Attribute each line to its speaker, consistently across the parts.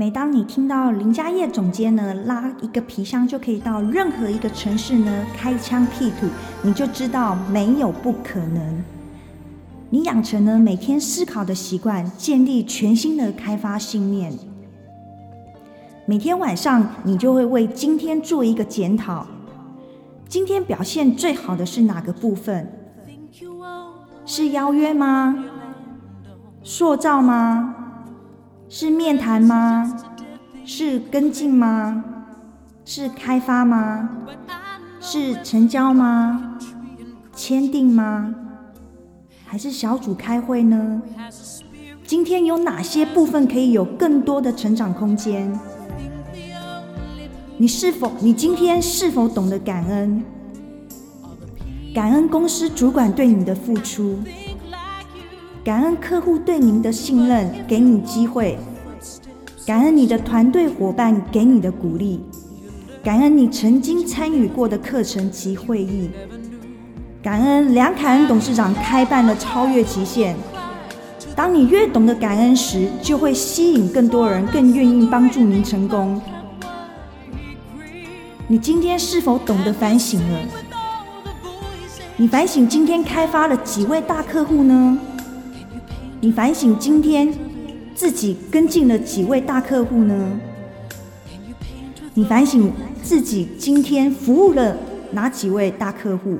Speaker 1: 每当你听到林家业总监呢拉一个皮箱就可以到任何一个城市呢开疆辟土，你就知道没有不可能。你养成了每天思考的习惯，建立全新的开发信念。每天晚上，你就会为今天做一个检讨。今天表现最好的是哪个部分？是邀约吗？塑造吗？是面谈吗？是跟进吗？是开发吗？是成交吗？签订吗？还是小组开会呢？今天有哪些部分可以有更多的成长空间？你是否，你今天是否懂得感恩？感恩公司主管对你的付出，感恩客户对您的信任，给你机会，感恩你的团队伙伴给你的鼓励，感恩你曾经参与过的课程及会议，感恩梁凯恩董事长开办的超越极限。当你越懂得感恩时，就会吸引更多人，更愿意帮助您成功。你今天是否懂得反省了？你反省今天开发了几位大客户呢？你反省今天自己跟进了几位大客户呢？你反省自己今天服务了哪几位大客户？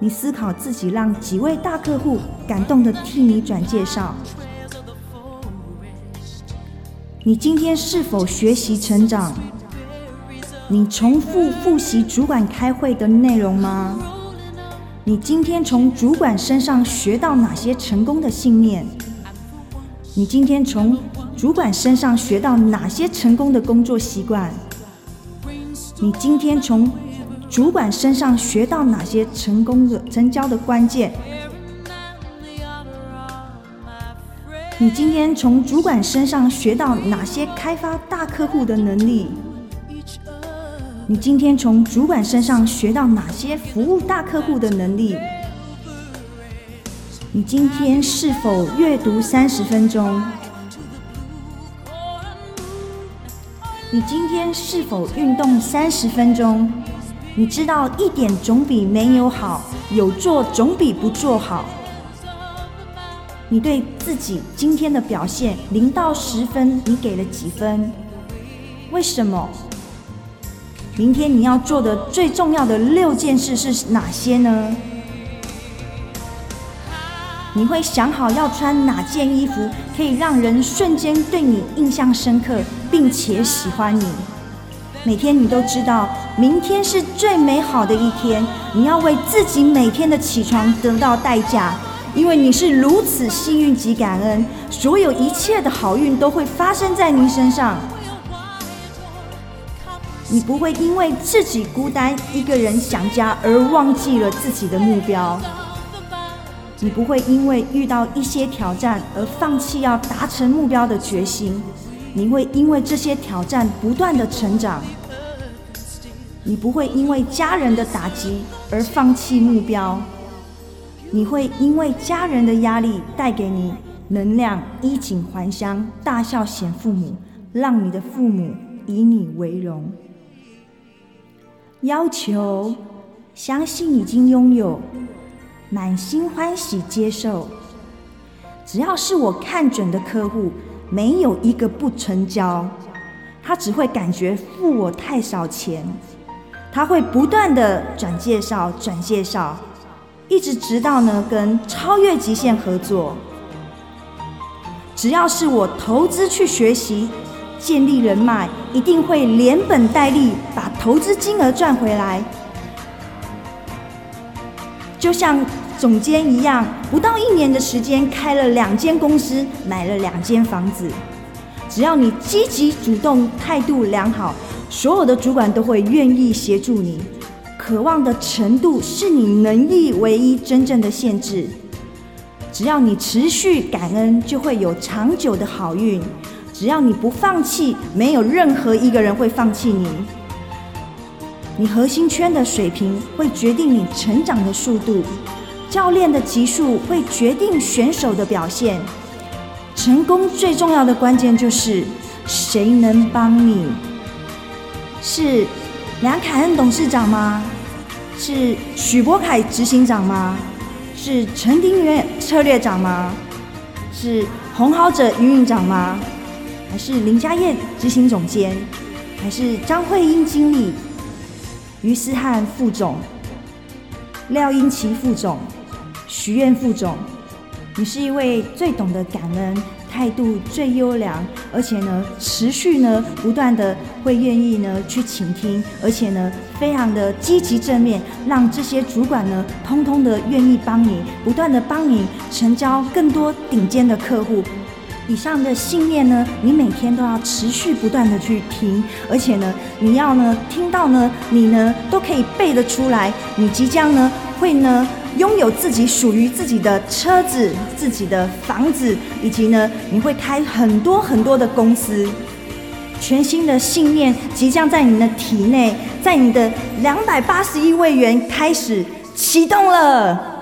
Speaker 1: 你思考自己让几位大客户感动的替你转介绍？你今天是否学习成长？你重复复习主管开会的内容吗？你今天从主管身上学到哪些成功的信念？你今天从主管身上学到哪些成功的工作习惯？你今天从主管身上学到哪些成功的成交的关键？你今天从主管身上学到哪些开发大客户的能力？你今天从主管身上学到哪些服务大客户的能力？你今天是否阅读三十分钟？你今天是否运动三十分钟？你知道一点总比没有好，有做总比不做好。你对自己今天的表现零到十分，你给了几分？为什么？明天你要做的最重要的六件事是哪些呢？你会想好要穿哪件衣服，可以让人瞬间对你印象深刻，并且喜欢你。每天你都知道，明天是最美好的一天。你要为自己每天的起床得到代价，因为你是如此幸运及感恩，所有一切的好运都会发生在你身上。你不会因为自己孤单一个人想家而忘记了自己的目标。你不会因为遇到一些挑战而放弃要达成目标的决心。你会因为这些挑战不断的成长。你不会因为家人的打击而放弃目标。你会因为家人的压力带给你能量，衣锦还乡，大笑显父母，让你的父母以你为荣。要求，相信已经拥有，满心欢喜接受。只要是我看准的客户，没有一个不成交。他只会感觉付我太少钱，他会不断的转介绍、转介绍，一直直到呢跟超越极限合作。只要是我投资去学习。建立人脉一定会连本带利投资金额赚回来，就像总监一样，不到一年的时间开了两间公司，买了两间房子。只要你积极主动、态度良好，所有的主管都会愿意协助你。渴望的程度是你能力唯一真正的限制。只要你持续感恩，就会有长久的好运。只要你不放弃，没有任何一个人会放弃你。你核心圈的水平会决定你成长的速度，教练的级数会决定选手的表现。成功最重要的关键就是谁能帮你？是梁凯恩董事长吗？是许博凯执行长吗？是陈丁元策略长吗？是鸿豪者营运长吗？还是林家燕执行总监？还是张慧英经理？于思汉副总？廖英奇副总？徐燕副总？你是一位最懂得感恩。态度最优良，而且呢，持续呢，不断的会愿意呢去倾听，而且呢，非常的积极正面，让这些主管呢，通通的愿意帮你，不断的帮你成交更多顶尖的客户。以上的信念呢，你每天都要持续不断的去听，而且呢，你要呢听到呢，你呢都可以背得出来，你即将呢会呢。拥有自己属于自己的车子、自己的房子，以及呢，你会开很多很多的公司。全新的信念即将在你的体内，在你的两百八十亿位元开始启动了。